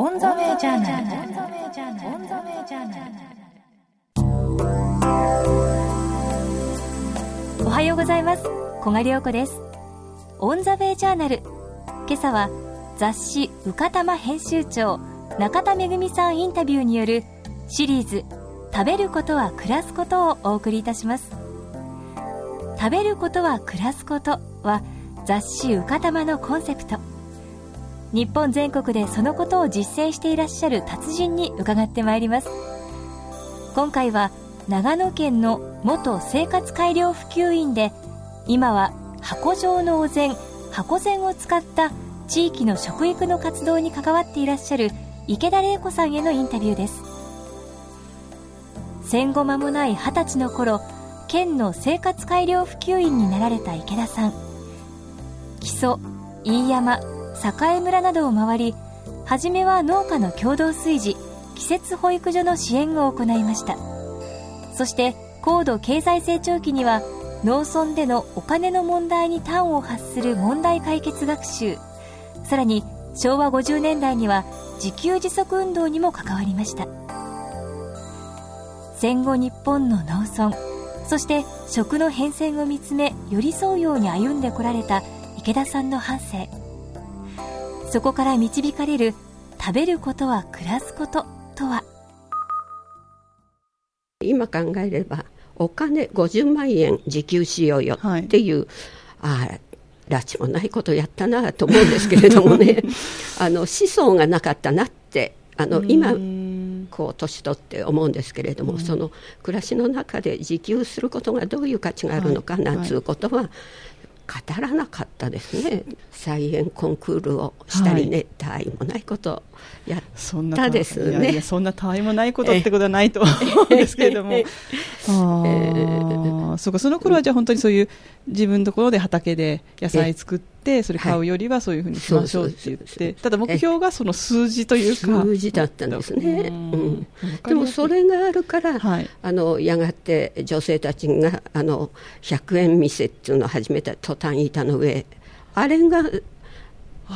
オンザメジャーナル。おはようございます小賀良子ですオンザベイジャーナル。今朝は雑誌うかたま編集長中田めぐみさんインタビューによるシリーズ食べることは暮らすことをお送りいたします。食べることは暮らすことは雑誌うかたまのコンセプト。日本全国でそのことを実践していらっしゃる達人に伺ってまいります。今回は長野県の元生活改良普及員で今は箱状のお膳箱膳を使った地域の食育の活動に関わっていらっしゃる池田玲子さんへのインタビューです。戦後間もない二十歳の頃県の生活改良普及員になられた池田さん。木曽飯山栄村などを回り初めは農家の共同炊事季節保育所の支援を行いました。そして高度経済成長期には農村でのお金の問題に端を発する問題解決学習。さらに昭和50年代には自給自足運動にも関わりました。戦後日本の農村そして食の変遷を見つめ寄り添うように歩んでこられた池田さんの半生。そこから導かれる食べることは暮らすこととは？今考えればお金50万円自給しようよっていう、はい、ああ拉致もないことやったなと思うんですけれどもね。あの思想がなかったなってあの今こう年取って思うんですけれども、その暮らしの中で自給することがどういう価値があるのかなんつうことは、語らなかったですね。菜園コンクールをしたりね、はい、いもないことやったですね。そんなたわいもないことってことはないと思うんですけれども、えー、そうかその頃はじゃあ本当にそういう自分のところで畑で野菜作って、それ買うよりはそういうふうにしましょうって言って、ただ目標がその数字というか。数字だったん。ですね、うん、でもそれがあるから、はい、あのやがて女性たちがあの100円店っていうのを始めたトタン板の上あれが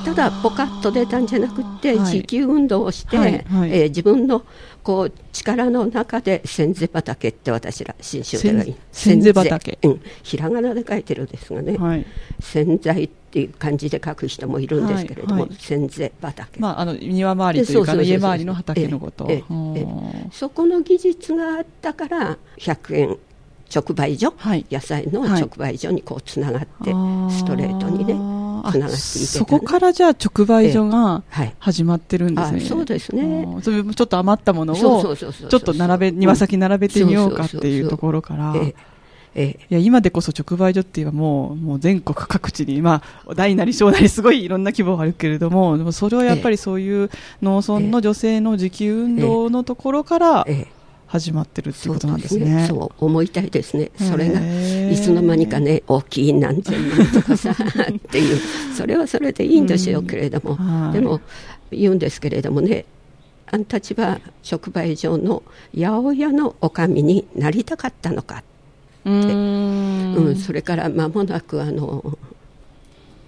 ただポカッと出たんじゃなくて持久運動をして、はいはい、えー、自分のこう力の中で千世畑って私ら新種ではい千世畑、うん、ひらがなで書いてるんですがね、はい、洗剤っていう感じで書く人もいるんですけれども、千世畑、まあ、あの庭周りというか家周りの畑のこと、えええ、そこの技術があったから100円直売所、はい、野菜の直売所にこうつながって、ストレートにねつながっていそこからじゃあ直売所が始まってるんですね、そうですね。それちょっと余ったものをちょっと並べ庭先並べてみようかっていうところから。ええ、いや今でこそ直売所っていうのはもうもう全国各地に、まあ、大なり小なりすごいいろんな規模があるけれどもでもそれはやっぱりそういう農村の女性の自給運動のところから、ええ始まってるっていうことなんですね。そう、ね、思いたいですね。それがいつの間にかね大きい何千万とかさっていう。それはそれでいいんでしょうけれども、うん、でも言うんですけれどもね。あんたちは直売所の八百屋のおかみになりたかったのか。ってうん。うん、それから間もなくあの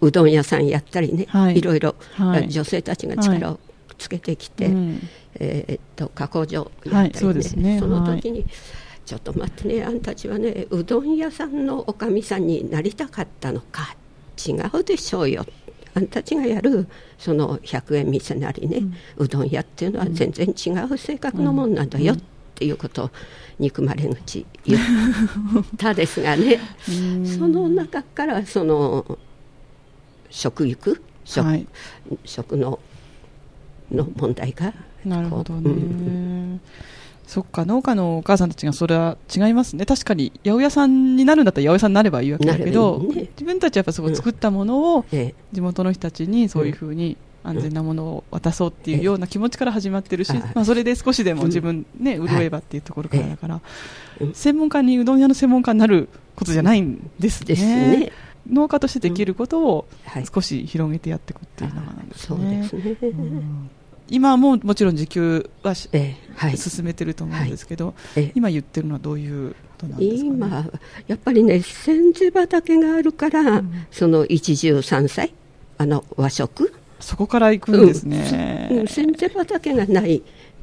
うどん屋さんやったりね、はい、いろいろ、はい、女性たちが力をつけてきて、はいうん、えー、っと加工場やったりね、はい、そね。その時に、ちょっと待ってねあんたちはねうどん屋さんのおかみさんになりたかったのか違うでしょうよ。あんたちがやるその100円店なりね、うん、うどん屋っていうのは全然違う性格のもんなんだよっていうことを憎まれ口言ったですがね。その中からその食育食はい、食のの問題がなるほどね、うん、そっか農家のお母さんたちがそれは違いますね。確かに八百屋さんになるんだったら八百屋さんになればいいわけだけど、ね、自分たちはやっぱそこ作ったものを地元の人たちにそういうふうに安全なものを渡そうっていうような気持ちから始まってるし、まあ、それで少しでも自分ね、潤えばっていうところからだから、専門家にうどん屋の専門家になることじゃないんですね。農家としてできることを少し広げてやっていくっていうのがなんですね。そうですね、うん今ももちろん自給は、えーはい、進めてると思うんですけど、はい、今言ってるのはどういうことなんですか、ね、今、やっぱりね、千住畑があるから、うん、その一汁三菜、あの和食、そこから行くんですね、うん、先生畑がない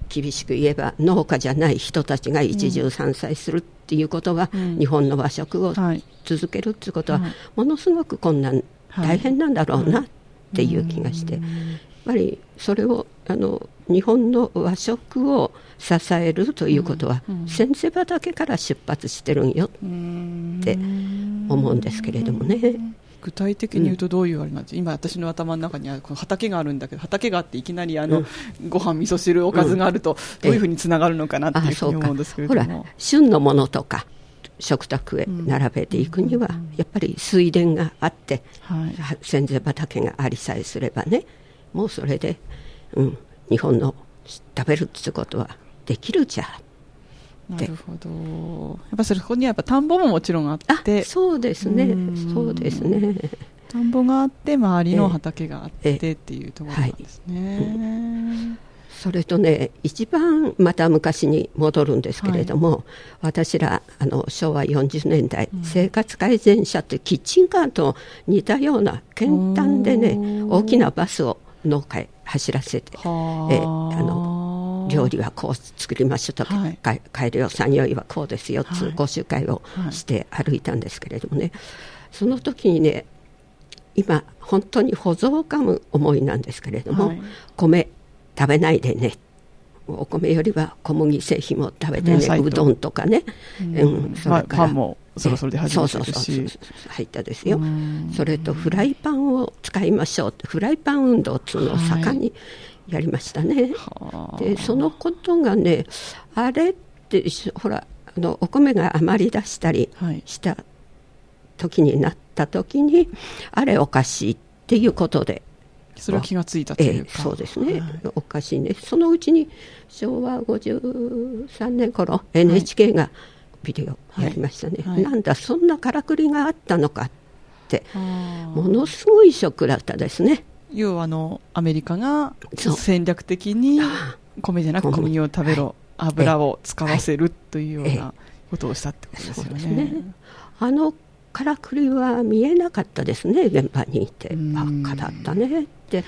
厳しく言えば農家じゃない人たちが一汁三菜するっていうことは、うん、日本の和食を続けるっていうことは、ものすごく困難、はい、大変なんだろうなっていう気がして、ぱりそれをあの日本の和食を支えるということは、先生畑から出発してるんよって思うんですけれどもね。具体的に言うとどういうあれなんです、うん、今私の頭の中にはこの畑があるんだけど畑があっていきなりあの、うん、ご飯味噌汁おかずがあるとどういうふうにつながるのかなっていうふうに思うんですけれども、ほら旬のものとか食卓へ並べていくには、やっぱり水田があって、はい、先生畑がありさえすればねもうそれで、うん、日本の食べるってことはできるじゃなるほど。やっぱそこにはやっぱ田んぼももちろんあって。そうですね。そうですね。田んぼがあって周りの畑があってっていうところなんですね、はい。うんそれとね一番また昔に戻るんですけれども、はい、私らあの昭和40年代、うん、生活改善車ってキッチンカーと似たような簡単でね大きなバスを農家へ走らせてえあの料理はこう作りましょうとか、はい、改良産業医はこうですよ、はい、講習会をして歩いたんですけれどもね、その時にね今本当に保存をかむ思いなんですけれども、はい、米食べないでねお米よりは小麦製品も食べてねうどんとかね、うん、それから、パンもそろそろで始めてるし。入ったですよ。それとフライパンを使いましょう。フライパン運動っていうのを盛んにやりましたね、はい、でそのことがねあれってほらあのお米が余り出したりした時になった時に、はい、あれおかしいっていうことでそれは気がついたというか、えー、そうですね、はい、おかしいね。そのうちに昭和53年頃 NHK がビデオやりましたね、はい。はい、なんだそんなからくりがあったのかってものすごいショックだったですね。要はあのアメリカが戦略的に米じゃなく小麦を食べろ油を使わせるというようなことをしたってことですよね。ね。あのからくりは見えなかったですね現場にいて。真っ赤だったね。って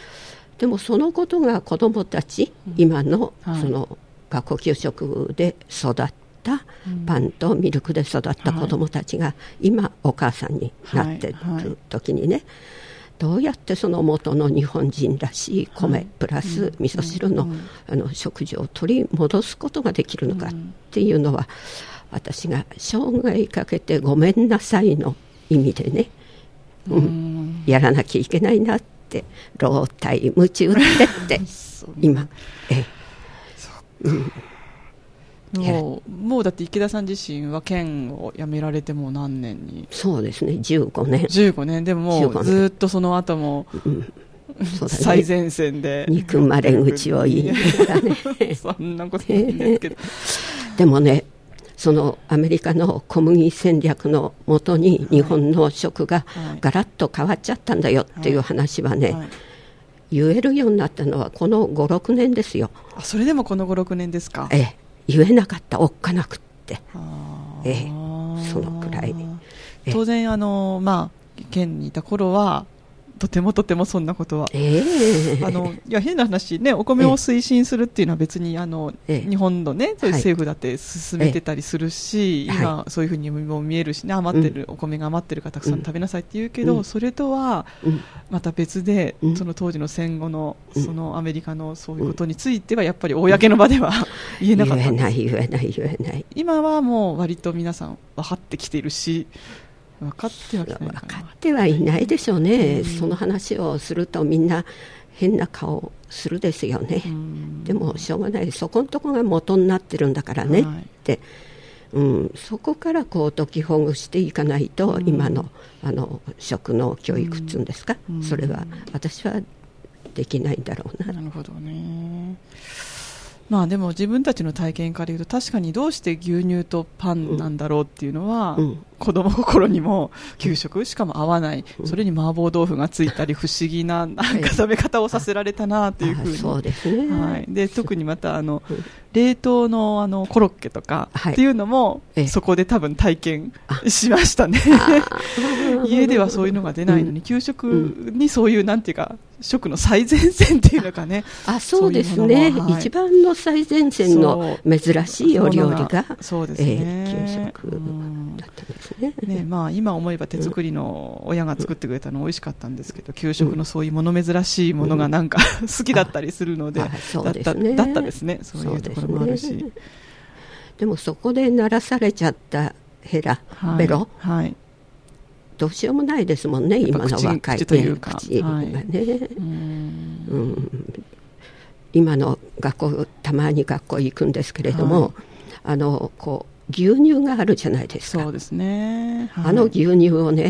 でもそのことが子どもたち、今のその学校給食で育ったパンとミルクで育った子どもたちが今お母さんになってる時にね、どうやってその元の日本人らしい米プラス味噌汁のあの食事を取り戻すことができるのかっていうのは私が生涯かけてごめんなさいの意味でね、うん、やらなきゃいけないなって老体夢中ってって 今。えうん。もうもうだって池田さん自身は県を辞められても何年に？そうですね。15年。15年。でももうずっとその後も、うん。ね、最前線で憎まれ口を言いながらね。そんなことないんですけど。でもねそのアメリカの小麦戦略のもとに日本の食がガラッと変わっちゃったんだよっていう話はね、言えるようになったのはこの56年ですよ。あそれでもこの56年ですか？ええ。言えなかったおっかなくって、ええ、そのくらい。当然あの、まあ、県にいた頃はとてもとてもそんなことは、え。ー、あのいや変な話ねお米を推進するっていうのは別にあの、えー、日本のねそうい。う政府だって進めてたりするし、はい、今そういうふうにも見えるしね余ってる、うん、お米が余ってるからたくさん食べなさいって言うけど、うん、それとはまた別で、うん、その当時の戦後のそのアメリカのそういうことについてはやっぱり公の場では言えなかった言えない言えない言えない。今はもう割と皆さん分かってきているし分かっては分かってはいないでしょうね、うん、その話をするとみんな変な顔するですよね、うん、でもしょうがない。そこのところが元になってるんだからね、はい、って、うん、そこからこう解きほぐしていかないと、うん、今のあの食の教育っていうんですか、それは私はできないんだろうな。なるほどねまあでも自分たちの体験から言うと確かにどうして牛乳とパンなんだろうっていうのは、うん、子供心にも給食しかも合わない、それに麻婆豆腐がついたり不思議ななんか食べ方をさせられたなというふうに、そうですね、はい、で特にまたあの、冷凍のあのコロッケとかっていうのも、そこで多分体験しましたね家ではそういうのが出ないのに、給食にそういうなんていうか食の最前線っていうのかね。あそうですね、はい、一番の最前線の珍しいお料理がそうですね、えー、給食だったんですね。ね、まあ、今思えば手作りの親が作ってくれたの美味しかったんですけど給食のそういうもの珍しいものがなんか 好きだったりするので、だっただったですね。そういうところもあるし。でもそこで鳴らされちゃったヘラ、はい、ベロ、はい、どうしようもないですもんね、今の若い口というか、口がね、うん、今の学校、たまに学校行くんですけれども、はい、あのこう牛乳があるじゃないですか、そうですね、はい、あの牛乳をね、は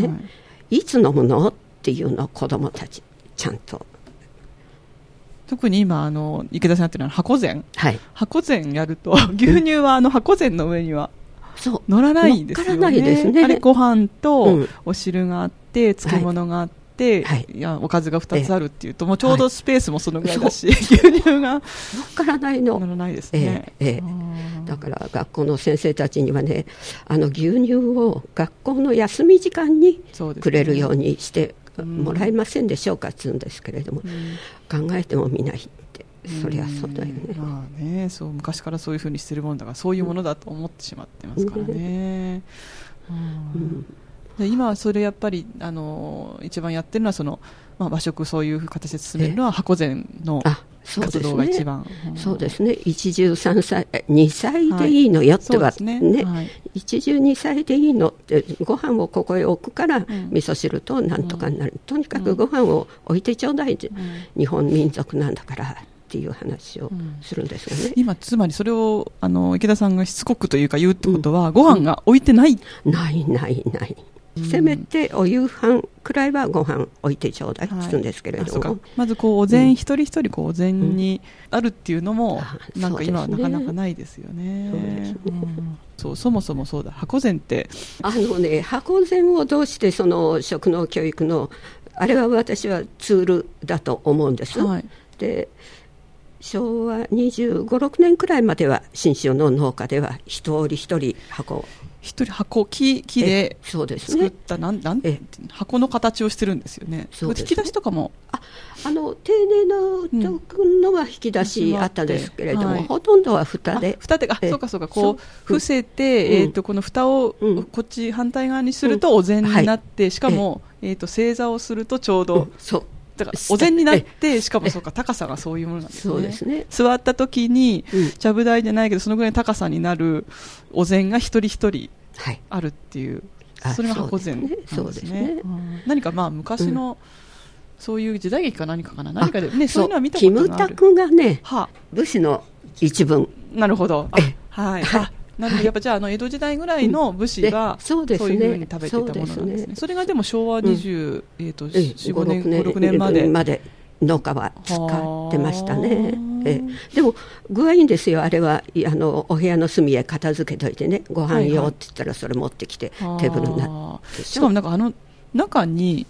い、いつ飲むの？っていうのを子供たち、ちゃんと。特に今あの池田さんやってるのは箱膳、はい、箱膳やると 牛乳はあの箱膳の上には乗らないですよね。ですね。あれご飯とお汁があって、漬物があって、はい、い。やおかずが2つあるっていうと、もうちょうどスペースもそのぐらいだし、はい、牛乳が。乗っからないの。乗らないですね。ええ。えだから学校の先生たちにはね、あの牛乳を学校の休み時間にくれるようにしてもらえませんでしょうかっつうんですけれども、うん、考えてもみない。そりゃそうだよね,、まあねそう昔からそういうふうにしてるもんだからそういうものだと思ってしまってますからね、うん。で今はそれやっぱりあの一番やってるのはその、まあ、和食そういう形で進めるのは箱膳の活動が一番。そうですね,、一汁三歳2歳でいいのよっては、はい、ねね、はい、一汁2歳でいいのってご飯をここへ置くから、味噌汁となんとかになる、うん、とにかくご飯を置いてちょうだい、うん、日本民族なんだからっていう話をするんですよね、うん、今、つまりそれをあの池田さんがしつこくというか言うってことは、うん、ご飯が置いてない、うん、ないない。ない、せめてお夕飯くらいはご飯置いてちょうだいって言うんですけれども、はい、まずこうお膳、一人一人こうお膳にあるっていうのも、なんか今はなかなかないですよね。そうそもそもそうだ。箱膳って。あのね箱膳をどうしてその食農教育のあれは私はツールだと思うんです。はい、で昭和25、6年くらいまでは新州の農家では一人一人箱一人箱木木で作った、ね、なんなん箱の形をしてるんですよね。引き出しとかも？ああの丁寧なのは引き出しあったんですけれども、ほとんどは蓋で。蓋であそうかそうかこう伏せて、えー、とこの蓋をこっち反対側にするとお膳になって、しかも、えー、と正座をするとちょうど、そうだからお膳になって、しかもそうか、高さがそういうものなんですね。そうですね。座った時に、ちゃぶ台じゃないけど、そのぐらいの高さになるお膳が一人一人あるっていう、はい、それが箱膳なんですね。何かまあ昔の、そういう時代劇か何かかな、何かで、ね、そういうのは見たことがある。キムタクがね、は武士の一文。なるほど。はい。はいなるほど、やっぱじゃあ、あの江戸時代ぐらいの武士が、そういうふうに食べてたものなんですね。それがでも昭和20、えっと、4、5年、5、6年まで。まで農家は使ってましたね。えでも具合いいんですよ、あれはあのお部屋の隅へ片付けといてね、ご飯用って言ったらそれ持ってきて、テーブルになって。しかもなんかあの中に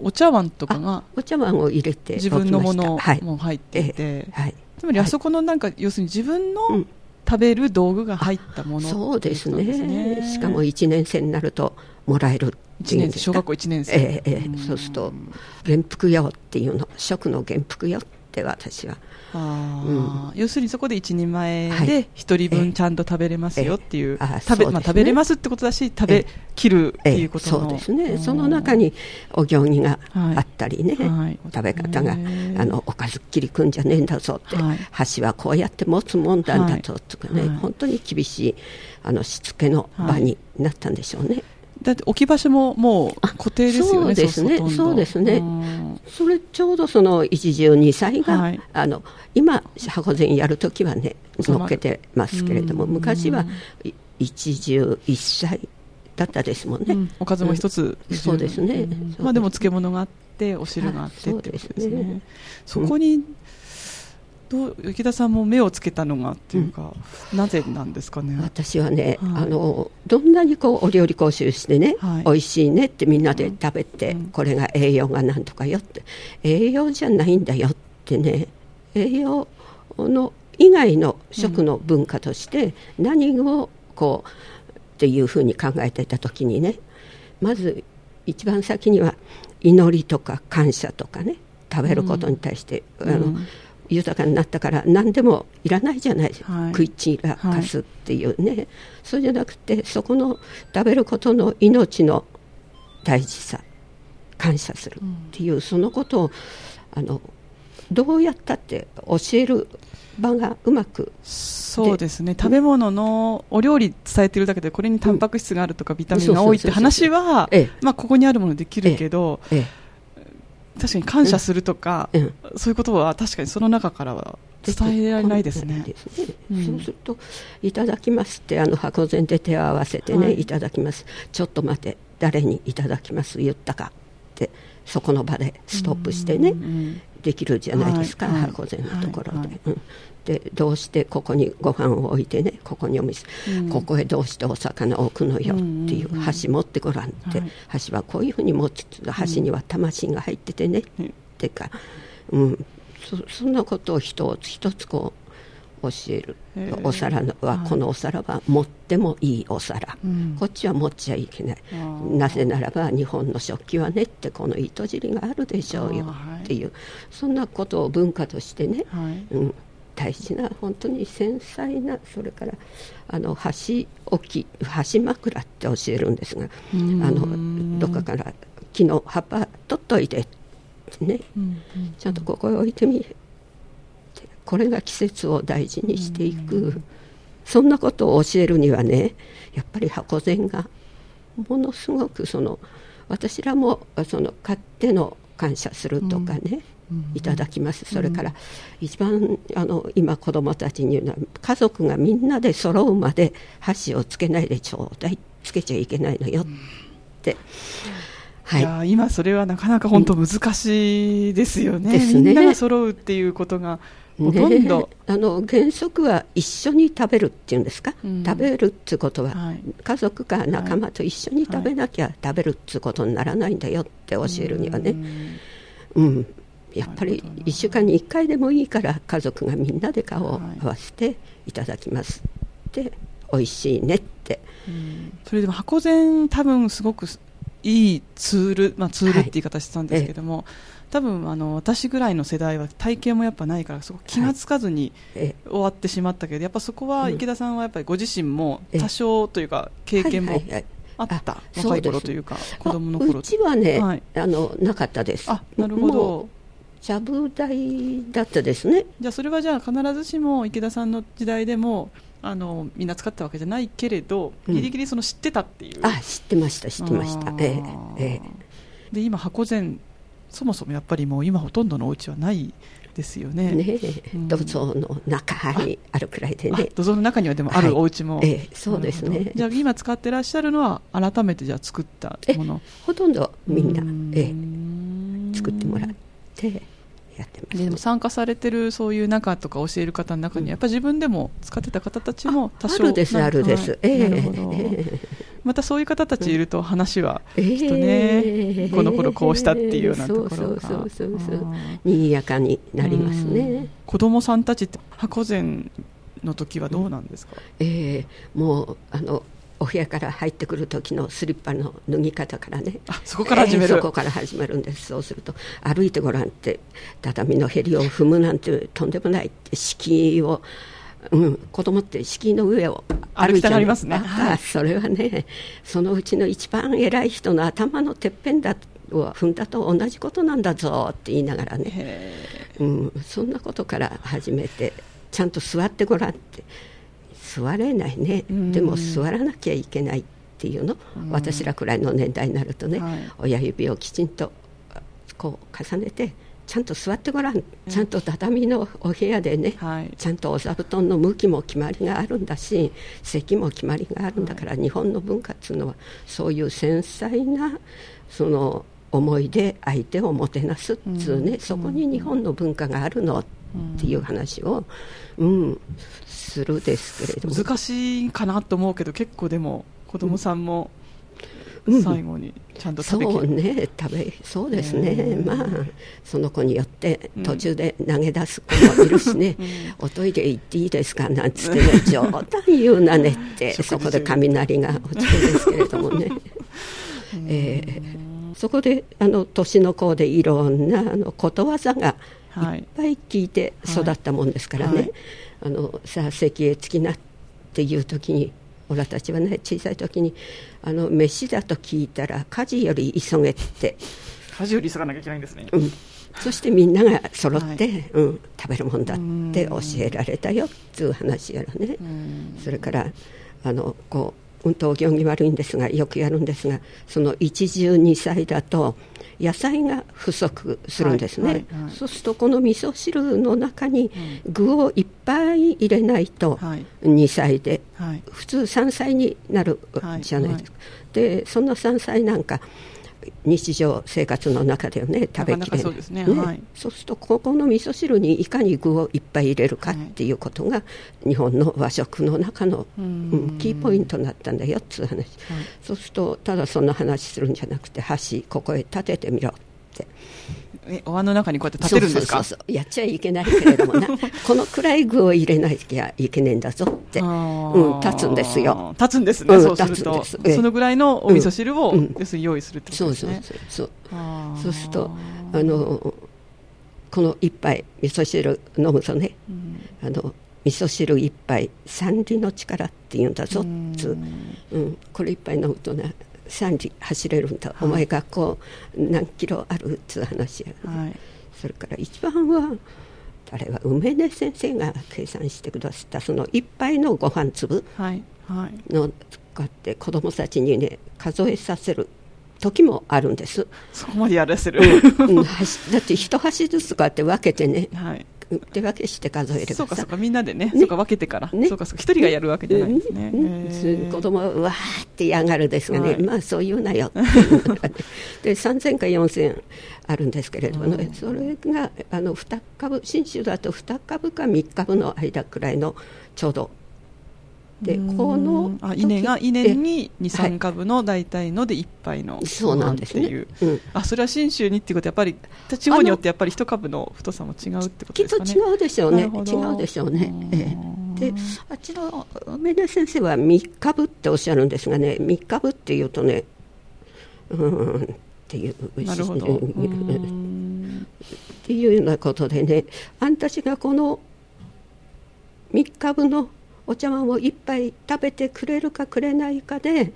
お茶碗とかがお茶碗を入れて自分のものも入っていて、はい、つまりあそこのなんか、要するに自分の食べる道具が入ったものそうですね。しかも1年生になるともらえる1年生小学校1年生、えええそうすると元服用っていうの食の元服用って私はあうん、要するにそこで一人前で一人分ちゃんと食べれますよっていう、食べまあ、食べれますってことだし食べきるっていうことそうですね。その中にお行儀があったりね、はい、食べ方があのおかずっきりくんじゃねえんだぞって、はい、箸はこうやって持つもんだんだぞとかね、はい、本当に厳しいあのしつけの場になったんでしょうね。だって置き場所ももう固定ですよね、そうですね、そうですね、それちょうどその一汁二菜が、はい、あの今、箱膳やるときはね、乗っけてますけれども、昔は一汁一菜だったですもんね、うん、おかずも一つ、うん、そうですね、まあ、でも漬物があって、お汁があってってことですね。そこにどう池田さんも目をつけたのがっていうか、うん、なぜなんですかね？私はね、はい、あのどんなにこうお料理講習してね、はい、美味しいねってみんなで食べて、うん、これが栄養がなんとかよって栄養じゃないんだよってね栄養の以外の食の文化として何をこうっていうふうに考えていた時にねまず一番先には祈りとか感謝とかね食べることに対して、うん、あの、豊かになったから何でもいらないじゃない、はい、食い散らかすっていうね、はい、そうじゃなくてそこの食べることの命の大事さ感謝するっていう、うん、そのことをあのどうやったって教える場がうまくそうですね。食べ物のお料理伝えてるだけでこれにタンパク質があるとか、ビタミンが多いって話は、まあ、ここにあるものできるけど、ええ、確かに感謝するとか、うん、そういうことは確かにその中からは伝えられないですね。すね。うん、そうすると、いただきますって、あの箱膳で手を合わせてね、はい、いただきます、ちょっと待て、誰にいただきます言ったかって、そこの場でストップしてね、できるじゃないですか、はい、箱膳のところで、はい、うん、でどうしてここにご飯を置いてねここにお水、うん、ここへどうしてお魚を置くのよっていう、箸持ってごらんって、箸はこういうふうに持つ箸には魂が入っててね、ってか、うん、そそんなことを一つ一つこう教える。お皿は、このお皿は持ってもいいお皿、こっちは持っちゃいけない。なぜならば日本の食器はねってこの糸尻があるでしょうよっていう、そんなことを文化としてね、うん、大事な本当に繊細なそれからあの箸置き箸枕って教えるんですがあのどっかから木の葉っぱ取っといてね、ちゃんとここへ置いてみこれが季節を大事にしていく、そんなことを教えるにはねやっぱり箱膳がものすごくその私らもその買っての感謝するとかね、いただきます、それから一番あの今子どもたちに言うのは家族がみんなで揃うまで箸をつけないでちょうだいつけちゃいけないのよって。はい、いや今それはなかなか本当難しいですよね、うん、みんなが揃うっていうことがほとんど、ね、あの原則は一緒に食べるっていうんですか、うん、食べるっていうことは、はい、家族か仲間と一緒に食べなきゃ食べるっていうことにならないんだよって教えるにはね、うん、うん、やっぱり1週間に1回でもいいから家族がみんなで顔を合わせていただきますって、美味しいねって、うん、それでも箱膳多分すごくいいツール、まあ、ツールって言い方してたんですけども、はい多分あの私ぐらいの世代は体型もやっぱないからそこ気が付かずに終わってしまったけど、やっぱそこは池田さんはやっぱりご自身も多少というか経験もあった、若い頃というか子供の頃うちはね、はい、あのなかったです。あなるほど。ちゃぶ台だったですね。じゃあそれはじゃあ必ずしも池田さんの時代でもあのみんな使ったわけじゃないけれど、うん、ギリギリその知ってたっていう、あ知ってました知ってました。ええええ。で今箱膳そもそもやっぱりもう今ほとんどのお家はないですよね。ね、うん、土蔵の中にあるくらいでね。土蔵の中にはでもあるお家も、はい、ええ、そうですね。じゃあ今使ってらっしゃるのは改めてじゃあ作ったもの。ほとんどみんな、ええ、作ってもらってやってます、ね、でも参加されてるそういう中とか教える方の中に、やっぱ自分でも使ってた方たちも多少あるですあるです、ええ。ー、またそういう方たちいると話はきっとね、えー、この頃こうしたっていうようなところが、そうそうそうそう賑やかになりますね子供さん。たちって箱膳の時はどうなん。ですか、えー、もうあのお部屋から入ってくる時のスリッパの脱ぎ方からねそこから始める、えー、そこから始めるん。ですそうすると歩いてごらん。って畳のへりを踏むなん。てとん。でもないって敷居を、うん、子供って敷居の上を歩いてありますね、はい、それはねそのうちの一番偉い人の頭のてっぺんだを踏んだと同じことなんだぞって言いながらね、うん、そんなことから始めてちゃんと座ってごらんって。座れないね、でも座らなきゃいけないっていうの、私らくらいの年代になるとね、はい、親指をきちんとこう重ねてちゃんと座ってごらん、ちゃんと畳のお部屋でね、はい、ちゃんとお座布団の向きも決まりがあるんだし席も決まりがあるんだから、はい、日本の文化っていうのはそういう繊細なその思いで相手をもてなすっつうね、うん、そこに日本の文化があるのっっていう話を、うん、するですけれども。難しいかなと思うけど結構でも子供さんも、最後にちゃんと食べそうね食べそうですね、まあその子によって途中で投げ出す子もいるしね、うん、おトイレ行っていいですかなんつってね。冗談言うなねってそこで雷が落ちるんですけれどもね、えー、そこであの年の子でいろんなあのことわざがい。っぱい聞いて育ったもんですからね、はい。はい、あのさあ席へ着きなっていう時におらたちはね小さい時にあの飯だと聞いたら家事より急げって。家事より急がなきゃいけないんですね、うん、そしてみんなが揃って、はい、うん、食べるもんだって教えられたよっていう話やらね。それからあのこう運動行儀悪いんですがよくやるんですがその一汁二菜だと野菜が不足するんですね、はいはいはい、そうするとこの味噌汁の中に具をいっぱい入れないと2歳で、普通3歳になるじゃないですか、でその3歳なんか日常生活の中ではね食べきれない。そうですね、ね。はい、そうするとここの味噌汁にいかに具をいっぱい入れるかっていうことが、日本の和食の中の、うん、キーポイントになったんだよっていう話、はい、そうするとただそんな話するんじゃなくて箸ここへ立ててみろお椀の中にこうやって立てるんですか？そうそうやっちゃいけないけれどもな。このくらい具を入れなきゃいけねえんだぞって、うん、立つんですよ。立つんですね、うん、そうすると。そのぐらいのお味噌汁を、うん、要するに用意するってことですね。そうそうそうそう。するとあのこの一杯味噌汁飲むとね、あの味噌汁一杯三里の力って言うんだぞっつうん、これ一杯飲むとね3時走れるんだ、はい、お前学校何キロあるっつう話や、ね、はい、それから一番はあれは梅根先生が計算してくださったその一杯のご飯粒の使って子供たちにね数えさせる時もあるんです。そこまでやらせる、うん、だって一箸ずつこうやって分けてね、はい、手分けして数えればそうかそうかみんなでね。そうか分けてから、ね、そうかそうか一人がやるわけじゃないですね、うん、子供はわーって嫌がるですがね、はい、まあそう言うなよ。で3000か4000あるんですけれどもね、それがあの2株新種だと2株か3株の間くらいのちょうどでこのあ稲が稲に23株の大体ので1杯の。そうなんですね、う。ん、あそれは信州にっていうことはやっぱり地方によってやっぱり1株の太さも違うってことですかね。きっと違うでしょうね。違うでしょうね、ええ、であちら梅田先生は3株っておっしゃるんですがね3株っていうとねうんっていうなるほど。っていうようなことでねあんたちがこの3株のお茶碗を一杯食べてくれるかくれないかで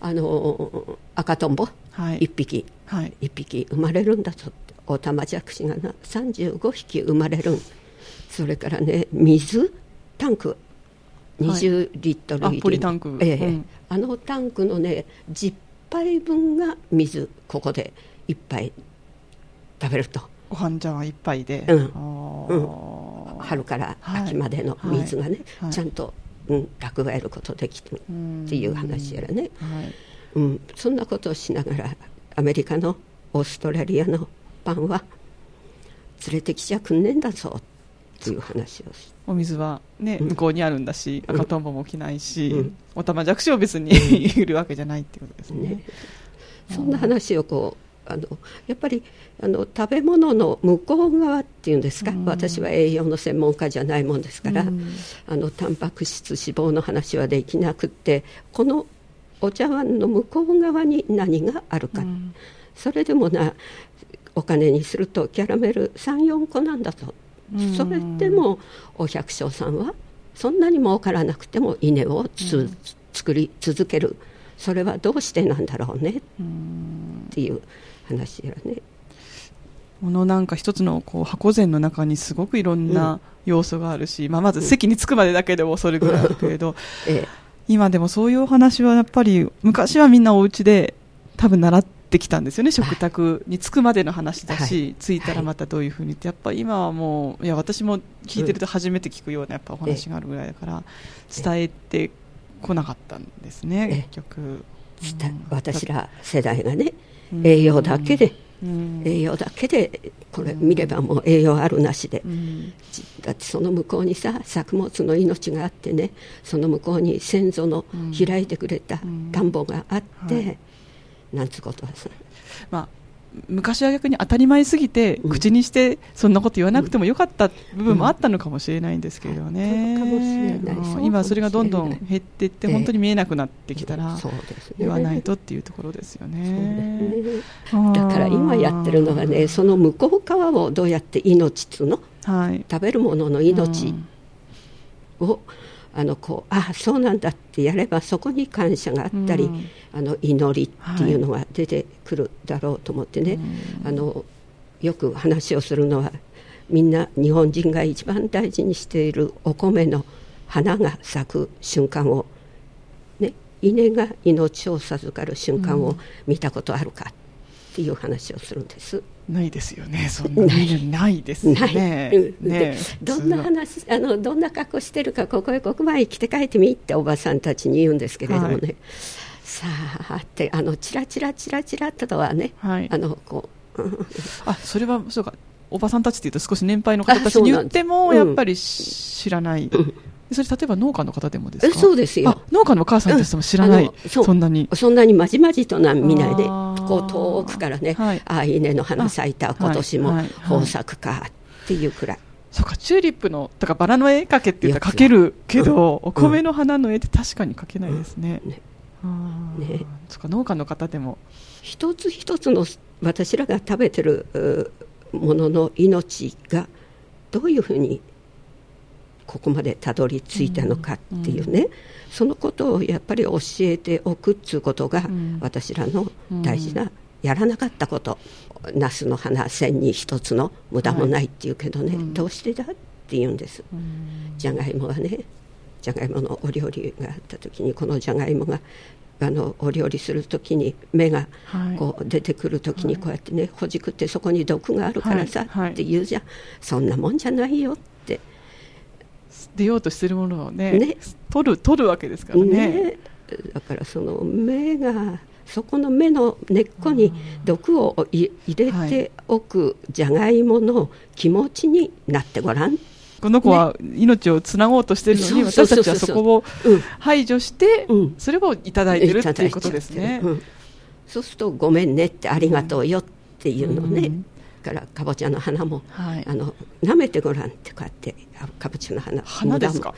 あの赤とんぼ、はい、1匹、はい、1匹生まれるんだぞって。オタマジャクシがな35匹生まれるそれからね水タンク。20リットル入り、はい、ポリタンク、ええ、うん、あのタンクのね10杯分が水。ここで1杯食べるとご飯茶碗1杯で、うん、うん。春から秋までの水がね、はい、ちゃんと、うん、蓄えることできるっていう話やらね、うん、そんなことをしながらアメリカのオーストラリアのパンは連れてきちゃくんねんだぞっていう話をしお水はね、向こうにあるんだし、赤とんぼも着ないし、うん、おたまじゃくしを別に いるわけじゃないっていうことですね。ね。そんな話をこうあのやっぱりあの食べ物の向こう側っていうんですか、うん、私は栄養の専門家じゃないもんですから、うん、あのタンパク質脂肪の話はできなくってこのお茶碗の向こう側に何があるか、うん、それでもなお金にするとキャラメル34個なんだと、それでもお百姓さんはそんなに儲からなくても稲をつ、作り続ける。それはどうしてなんだろうね？っていう。話やね。このなんか一つのこう箱膳の中にすごくいろんな要素があるし、うん、まあ、まず席に着くまでだけでもそれぐらいあるけれど、ええ、今でもそういうお話はやっぱり昔はみんなお家で多分習ってきたんですよね食卓に着くまでの話だし、はい、着いたらまたどういうふうにって、やっぱ今はもういや私も聞いてると初めて聞くようなやっぱお話があるぐらいだから伝えてこなかったんですね、結局。私ら世代がね栄養だけで。栄養だけでこれ見ればもう栄養あるなしで、だってその向こうにさ作物の命があってねその向こうに先祖の開いてくれた田ん。ぼがあって、なんつうことはさ、まあ昔は逆に当たり前すぎて、口にしてそんなこと言わなくてもよかった部分もあったのかもしれないんですけどね、今それがどんどん減っていって、本当に見えなくなってきたら、言わないとっていうところですよね。だから今やってるのがねその向こう側をどうやって命つの、はい、食べるものの命を、あのこうあそうなんだってやればそこに感謝があったり、うん、あの祈りっていうのが出てくるだろうと思ってね、はい、あのよく話をするのはみんな日本人が一番大事にしているお米の花が咲く瞬間を、ね、稲が命を授かる瞬間を見たことあるかっていう話をするんです。ないですよね、そんなない。ですね。ねどんな話あの、どんな格好してるか、ここへここまで来て帰ってみっておばさんたちに言うんですけれどもね、はい、さあってあの、ちらちらちらちらとはね、はい、あのこう。あそれはそうか、おばさんたちっていうと、少し年配の方たちに言っても、やっぱり知らない。うんそれ例えば農家の方でもですか？そうですよ。農家のお母さんとしても知らない、うん、そんなに。そんなにまじまじとな見ないでこう遠くからね、はい、ああ稲の花咲いた今年も豊作かっていうくらい、そうかチューリップのだからバラの絵描けって言ったら描けるけど、お米の花の絵って確かに描けないですね。ね。ね。そか農家の方でも。一つ一つの私らが食べてるものの命がどういうふうにここまでたどり着いたのかっていうね、うん、そのことをやっぱり教えておくっていうことが、私らの大事な、やらなかったことナスの花千に一つの無駄もないっていうけどね、はい、どうしてだって言うんです、じゃがいもがねじゃがいものお料理があった時にこのじゃがいもがあのお料理する時に芽がこう出てくる時にこうやってねほじくってそこに毒があるからさって言うじゃん、そんなもんじゃないよって出ようとしてるものをねね。取る取るわけですからね、ね、だからその芽がそこの芽の根っこに毒を入れておくじゃがいもの気持ちになってごらん、この子は命をつなごうとしてるのに、私たちはそこを排除して、それをいただいてるっていうことですね、うん、そうするとごめんねってありがとうよっていうのね、うんからかぼちゃの花も、はい、あの舐めてごらんってこうやってかぼちゃの花。花ですか？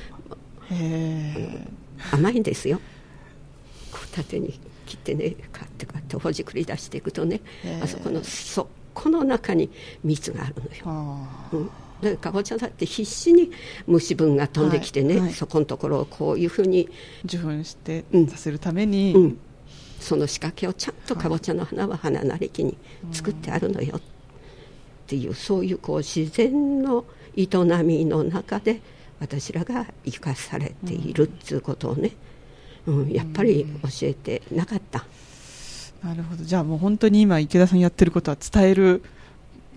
甘いんですよ。こう縦に切ってねかってこうやってほじくり出していくとねあそこのそこの中に蜜があるのよ。でかぼちゃだって必死に虫分が飛んできてね、はい。はい、そこのところをこういうふうに受粉してさせるために、うん。うん、その仕掛けをちゃんとかぼちゃの花は花なりきに作ってあるのよ。っていうそういうこう自然の営みの中で私らが生かされているっていうことをね、うん、やっぱり教えてなかった。なるほど。じゃあもう本当に今池田さんやってることは伝える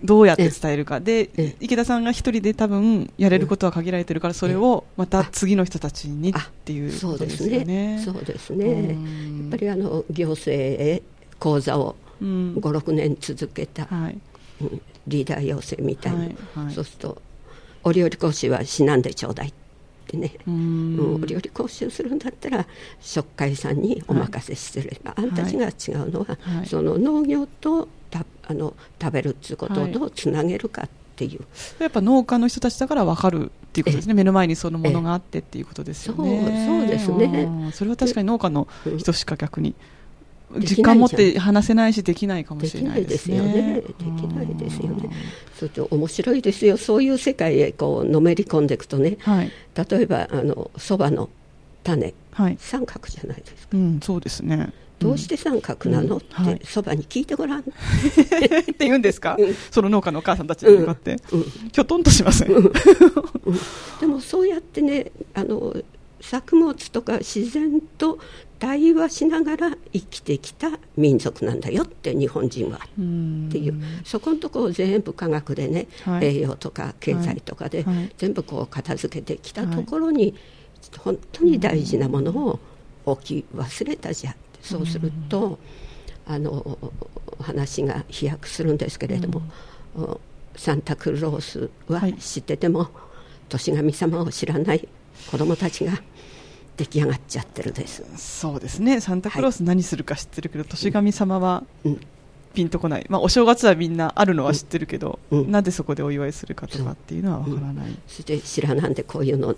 どうやって伝えるか。で池田さんが一人で多分やれることは限られてるからそれをまた次の人たちにっていうことですよね。そうですね。やっぱりあの行政へ講座を56年続けた、はい、リーダー養成みたいな、はいはい、そうするとお料理講師はしなんでちょうだいってね。うん、お料理講習するんだったら食会さんにお任せすれば、はい、あんたちが違うのは、はい、その農業とたあの食べるっていうことをどうつなげるかっていう、やっぱ農家の人たちだから分かるっていうことですね。目の前にそのものがあってっていうことですよね。そうそうですね。それは確かに農家の人しか逆に実感持って話せないしできないかもしれないですね。できないですよね。それと面白いですよ。そういう世界へこうのめり込んでいくとね。はい、例えばあのそばの種、はい、三角じゃないですか。うん、そうですね。どうして三角なの、うん、ってそばに聞いてごらん。って言うんですか、うん、その農家のお母さんたちに向かって、うん、きょとんとしません、でもそうやってねあの作物とか自然と対話しながら生きてきた民族なんだよって日本人はっていう。そこのところを全部科学でね、はい、栄養とか経済とかで全部こう片付けてきたところに、本当に大事なものを置き忘れたじゃんそうするとあの話が飛躍するんですけれども、うん、サンタクロースは知ってても、はい、年神様を知らない子供たちが出来上がっちゃってるです。そうですね。サンタクロース何するか知ってるけど、はい、年神様はピンとこない、まあ、お正月はみんなあるのは知ってるけど、うん、なんでそこでお祝いするかとかっていうのはわからない、うん、そして白なんでこういうの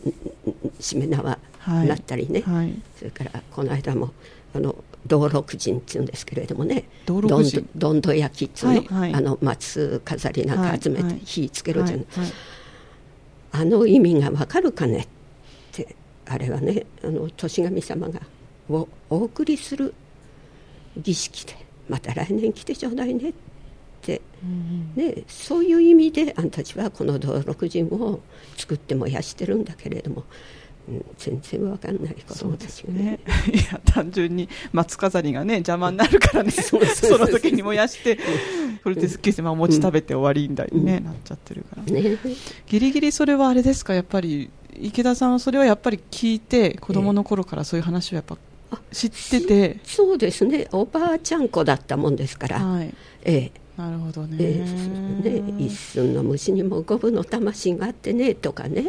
しめ縄なったりね、はい。はい、それからこの間もあの道六人っていうんですけれどもね。どんどんど焼きっていうのはいはい、あの松飾りなんか集めて火つけるじゃない、あの意味がわかるかね。ってあれはねあの年神様がをお送りする儀式でまた来年来てちょうだいねって、うんね、そういう意味であんたちはこの道六人を作って燃やしてるんだけれども。うん、全然わかんない子供たちがね、ね、いや単純に松飾りがね邪魔になるからね、その時に燃やしてそれですっきりして、まあ、お餅食べて終わりみたいにね、うん、なっちゃってるから、ね、ギリギリそれはあれですか？やっぱり池田さんはそれはやっぱり聞いて子供の頃からそういう話をやっぱ知ってて。そうですね。おばあちゃん子だったもんですから、はい、ええ。なるほどね,、ええ、ね。一寸の虫にも五分の魂があってねとかね。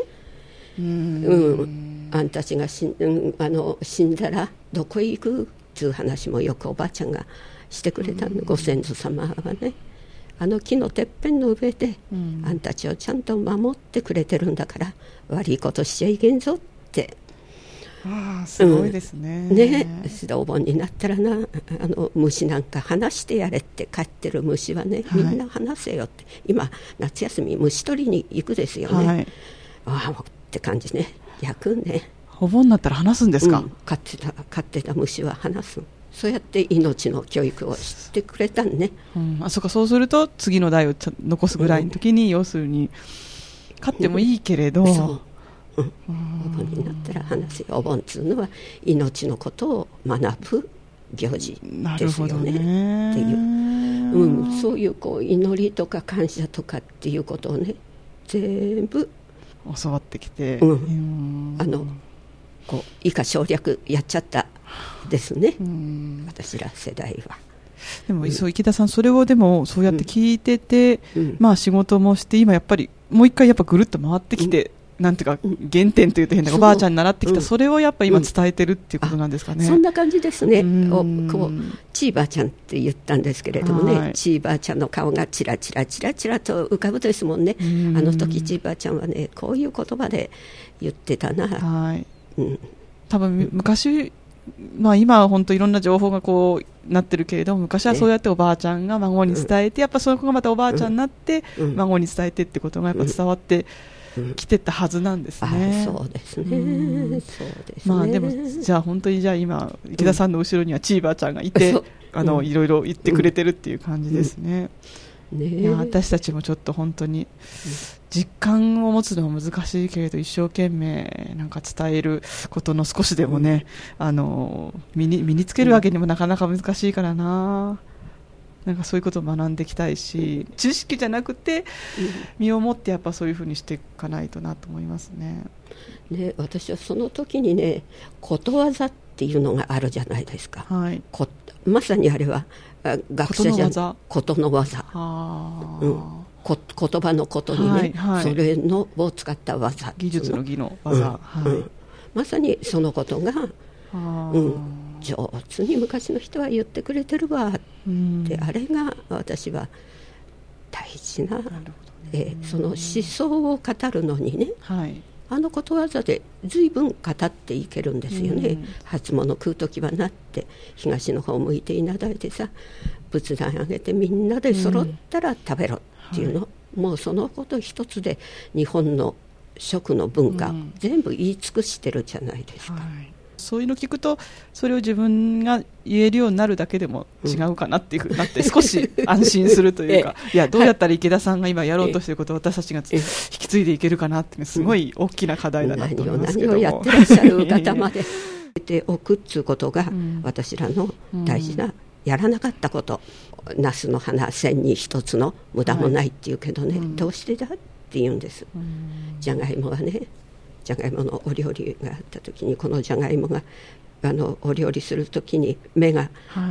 うん。うん。あんたちがし、うん、あの死んだらどこへ行く？っていう話もよくおばあちゃんがしてくれたの、ご先祖様はねあの木のてっぺんの上で、うん、あんたちをちゃんと守ってくれてるんだから悪いことしちゃいけんぞって。ああすごいですね、うん、ね。お盆になったらなあの虫なんか離してやれって飼ってる虫はね、みんな離せよって、今夏休み虫取りに行くですよね、はい、ああって感じね。逆ね。お盆になったら離すんですか、うん、飼ってた飼ってた虫は離すそうやって命の教育をしてくれたんね、うん、あそうかそうすると次の代を残すぐらいの時に、要するに飼ってもいいけれど、そう。うん、お盆になったら話すお盆っつうのは命のことを学ぶ行事ですよね。ね。っていう、うん、そういうこう祈りとか感謝とかっていうことをね全部教わってきて、うん、あのこう以下省略やっちゃったですね、私ら世代は。でも、そう池田さん、それをでもそうやって聞いてて、まあ仕事もして、今やっぱりもう一回やっぱぐるっと回ってきて、なんていうか、原点というと変な、おばあちゃんに習ってきた、それをやっぱ今伝えてるっていうことなんですかね。そんな感じですね。おこう、ちいばあちゃんって言ったんですけれどもね、ちいばあちゃんの顔がちらちらちらちらと浮かぶですもんね。あの時ちいばあちゃんはね、こういう言葉で言ってたな。はい。うん。多分昔、まあ今は本当いろんな情報がこうなってるけれども昔はそうやっておばあちゃんが孫に伝えて、やっぱその子がまたおばあちゃんになって、孫に伝えてってことがやっぱ伝わって、来てたはずなんですね。そうですね。そうですね。まあでもじゃあ本当にじゃあ今池田さんの後ろにはチーバーちゃんがいて、うん、あのいろいろ言ってくれてるっていう感じですね。うん、ねいや私たちもちょっと本当に実感を持つのは難しいけれど一生懸命なんか伝えることの少しでもね、あの身に身につけるわけにもなかなか難しいからな。なんかそういうことを学んでいきたいし知識じゃなくて身をもってやっぱそういうふうにしていかないとなと思いますね。ね私はその時にねことわざっていうのがあるじゃないですか。はい、こまさにあれは学者じゃことの技。うん、こ言葉のことにね、はいはい、それのを使った技。技術の技の技、うん。はい、まさにそのことが、うん、上手に昔の人は言ってくれてるわ。って、あれが私は大事な、ね、えー、その思想を語るのにね、はい、あのことわざで随分語っていけるんですよね、初物食う時はなって東の方向いていなだいてさ仏壇あげてみんなで揃ったら食べろっていうの、はい、もうそのこと一つで日本の食の文化、全部言い尽くしてるじゃないですか。はいそういうの聞くとそれを自分が言えるようになるだけでも違うかなっていうふうになって、少し安心するというか、いやどうやったら池田さんが今やろうとしていることを私たちが引き継いでいけるかなってすごい大きな課題だなと思います。けど何をやってらっしゃる方まで。ておくっつうことが、私らの大事な、やらなかったこと那須の花千に一つの無駄もないっていうけどね、どうしてだって言うんです、じゃがいもはねじゃがいものお料理があった時にこのじゃがいもがあのお料理する時に目が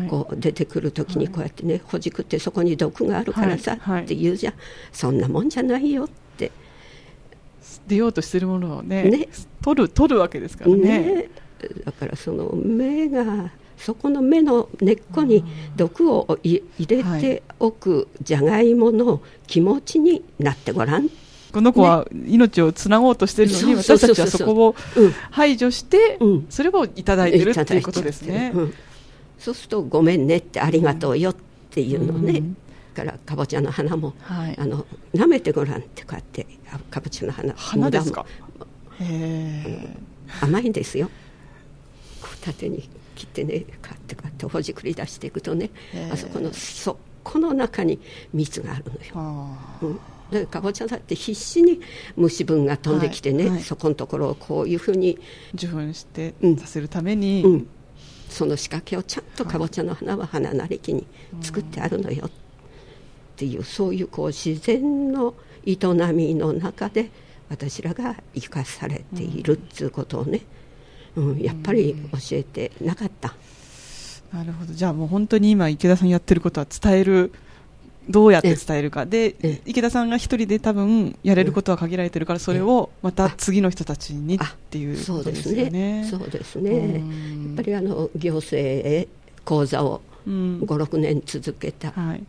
こう出てくる時にこうやってね、ほじくってそこに毒があるからさって言うじゃん、そんなもんじゃないよって。出ようとしてるものをねね。取る取るわけですからね、ね、だからその目がそこの目の根っこに毒を入れておくじゃがいもの気持ちになってごらんこの子は命をつなごうとしてるのに、ね、私たちはそこを排除して、うん、それをいただいてるっていうことですね、うん、そうするとごめんねってありがとうよっていうのね、うん、からかぼちゃの花も、はい、あの舐めてごらんってこうやってかぼちゃの花花ですか？甘いんですよ。こう縦に切ってねこうやってこうやってほじくり出していくとねあそこのそこの中に蜜があるのよ。でかぼちゃだって必死に虫分が飛んできてね、はい。はい、そこのところをこういうふうに受粉してさせるために、うん。うん、その仕掛けをちゃんとかぼちゃの花は花なりきに作ってあるのよっていうそういうこう自然の営みの中で私らが生かされているっていうことをね、うん、やっぱり教えてなかった。なるほど。じゃあもう本当に今池田さんやってることは伝えるどうやって伝えるか。で池田さんが一人で多分やれることは限られてるからそれをまた次の人たちにっていうことですよね。そうですね。やっぱりあの行政へ講座を56年続けた、はい、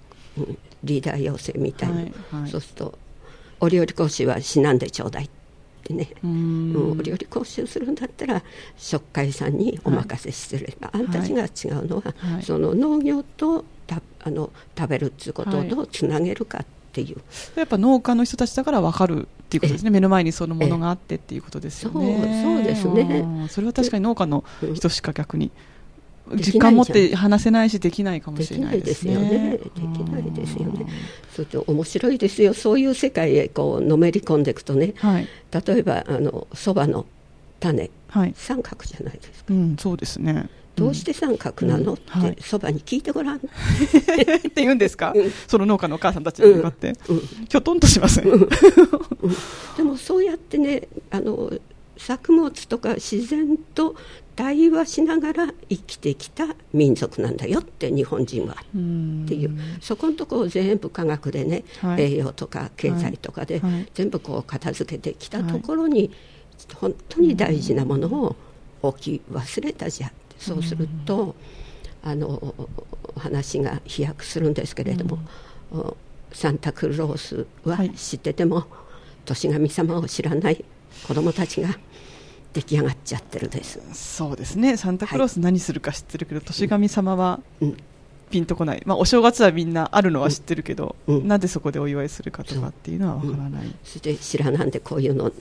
リーダー養成みたいな、はいはい、そうするとお料理講師はしなんでちょうだいってね、うん、お料理講習するんだったら食会さんにお任せすれば、はい、あんたちが違うのは、はい、その農業とたあの食べるっていうことをどうつなげるかっていう、やっぱ農家の人たちだから分かるっていうことですね。目の前にそのものがあってっていうことですよね。そうですね。それは確かに農家の人しか逆に実感持って話せないしできないかもしれないですね。できないですよね。それと面白いですよ。そういう世界へこうのめり込んでいくとね。はい、例えばあのそばの種、はい、三角じゃないですか。うん、そうですね。どうして三角なの、うん、ってそばに聞いてごらん。って言うんですか、うん、その農家のお母さんたちに向かって、うん、きょとんとしません、でもそうやってねあの作物とか自然と対話しながら生きてきた民族なんだよって日本人は。っていう。そこのところを全部科学でね、はい、栄養とか経済とかで全部こう片付けてきたところに、本当に大事なものを置き忘れたじゃそうするとあの話が飛躍するんですけれども、サンタクロースは知ってても、年神様を知らない子供たちが出来上がっちゃってるです。そうですね。サンタクロース何するか知ってるけど、はい、年神様はピンとこない、まあ、お正月はみんなあるのは知ってるけど、うん、なんでそこでお祝いするかとかっていうのは分からない、うん、そして白なんでこういうの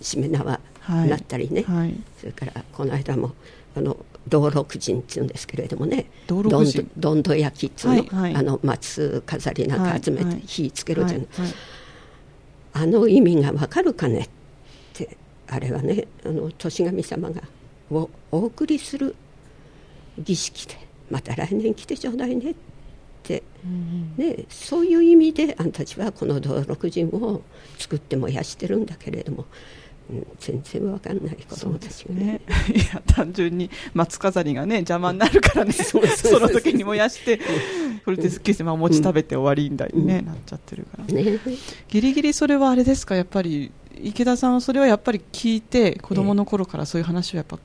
しめ縄なったりね、はい。はい、それからこの間もあの道六神っていうんですけれどもね。どんどどんど焼きっつうのはいはい、あの松飾りなんか集めて火つけるじゃない、あの意味が分かるかねってあれはねあの年神様がをお送りする儀式でまた来年来てちょうだいねって、うんね、そういう意味であんたちはこの道六神を作って燃やしてるんだけれども。うん、全然わかんない子供たちがね、ね、いや単純に松飾りがね邪魔になるからね。その時に燃やしてこれですっきりして、まあ、お餅食べて終わりみたいにね、うん、なっちゃってるから、ね、ギリギリそれはあれですか？やっぱり池田さんはそれはやっぱり聞いて子供の頃からそういう話をやっぱ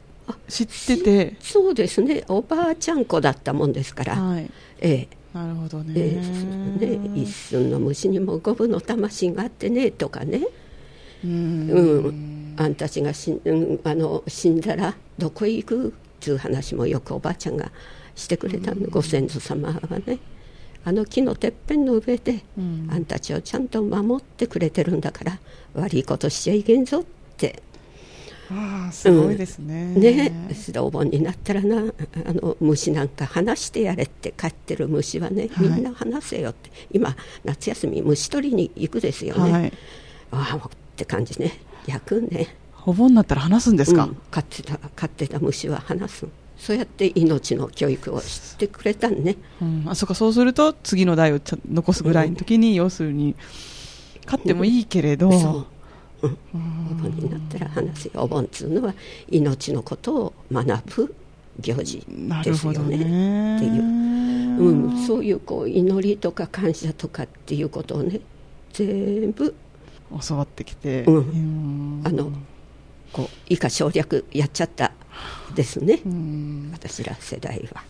知ってて、そうですね。おばあちゃん子だったもんですから、はい、ええ。なるほどね,、ええ、ね。一寸の虫にも五分の魂があってねとかねうん、あんたちがし、うん、あの死んだらどこへ行く？っていう話もよくおばあちゃんがしてくれたの、ご先祖様はね。あの木のてっぺんの上で、うん、あんたちをちゃんと守ってくれてるんだから悪いことしちゃいけんぞって。あすごいですね、うん、ね。お盆になったらなあの虫なんか話してやれって飼ってる虫はね、みんな話せよって、今夏休み虫取りに行くですよね、はい、ああって感じね。焼くね。お盆になったら話すんですか、うん、飼ってた飼ってた虫は話すそうやって命の教育をしてくれたんね、うん、あそうか。そうすると次の代を残すぐらいの時に、要するに飼ってもいいけれど、そう。うん、お盆になったら話すよ。お盆っつうのは命のことを学ぶ行事ですよね。ね。っていう、うん、そういうこう祈りとか感謝とかっていうことをね全部教わってきて、うん、あのこう以下省略やっちゃったですね、私ら世代は。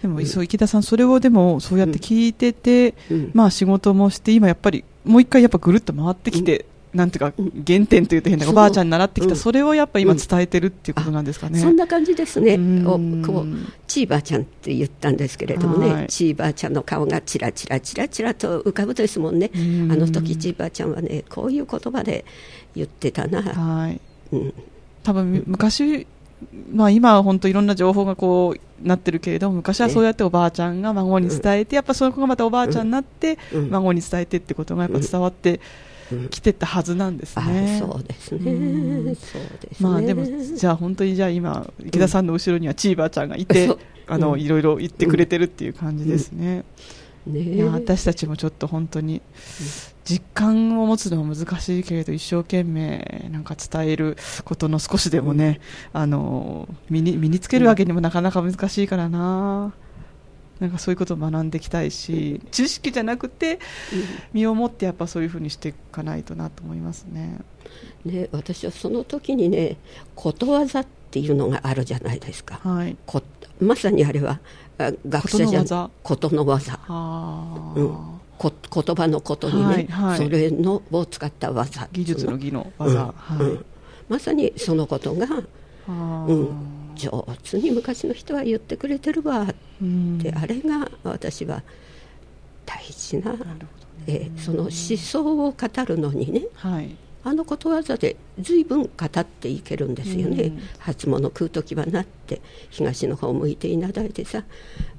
でも、そう池田さん、それをでもそうやって聞いてて、まあ仕事もして、今やっぱりもう一回やっぱぐるっと回ってきて、なんていうか、原点というと変なおばあちゃんに習ってきた、それをやっぱ今伝えてるっていうことなんですかね。そんな感じですね。おこう、ちいばあちゃんって言ったんですけれどもね、ちいばあちゃんの顔がちらちらちらちらと浮かぶですもんね。あの時ちいばあちゃんはね、こういう言葉で言ってたな。はい。うん。多分昔まあ、今は本当いろんな情報がこうなってるけれども昔はそうやっておばあちゃんが孫に伝えて、やっぱその子がまたおばあちゃんになって、孫に伝えてってことがやっぱ伝わってきてたはずなんですね。そうですね。そうですまあでもじゃあ本当にじゃあ今池田さんの後ろにはちいばあちゃんがいて、あのいろいろ言ってくれてるっていう感じですね。ね、私たちもちょっと本当に実感を持つのは難しいけれど一生懸命なんか伝えることの少しでもね、うん、あの身に身につけるわけにもなかなか難しいからな。なんかそういうことを学んでいきたいし知識じゃなくて身をもってやっぱそういうふうにしていかないとなと思いますね。ね私はその時にねことわざっていうのがあるじゃないですか。はい、こまさにあれは学者じゃことの技、うん、こ言葉のことにね、はいはい、それのを使った技。技術の技の技、うん。はい。うん、まさにそのことが、うん、上手に昔の人は言ってくれてるわ。って、あれが私は大事な、ね、えその思想を語るのにね、はい。あのことわざで随分語っていけるんですよね、うん、初物食う時はなって東の方向いていなだいてさ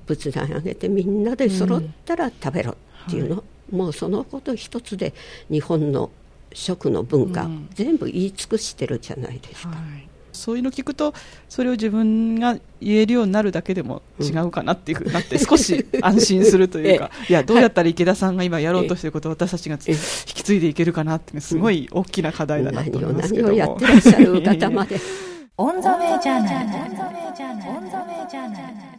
仏壇あげてみんなで揃ったら食べろっていうの、うん。はい、もうそのこと一つで日本の食の文化、うん、全部言い尽くしてるじゃないですか。はいそういうの聞くとそれを自分が言えるようになるだけでも違うかなっていうふうになって少し安心するというか いやどうやったら池田さんが今やろうとしていることを私たちが引き継いでいけるかなってすごい大きな課題だなと思います。けども。何をやってらっしゃる方まで。オンザウェイジャーナル。オンザウェイジャーナル。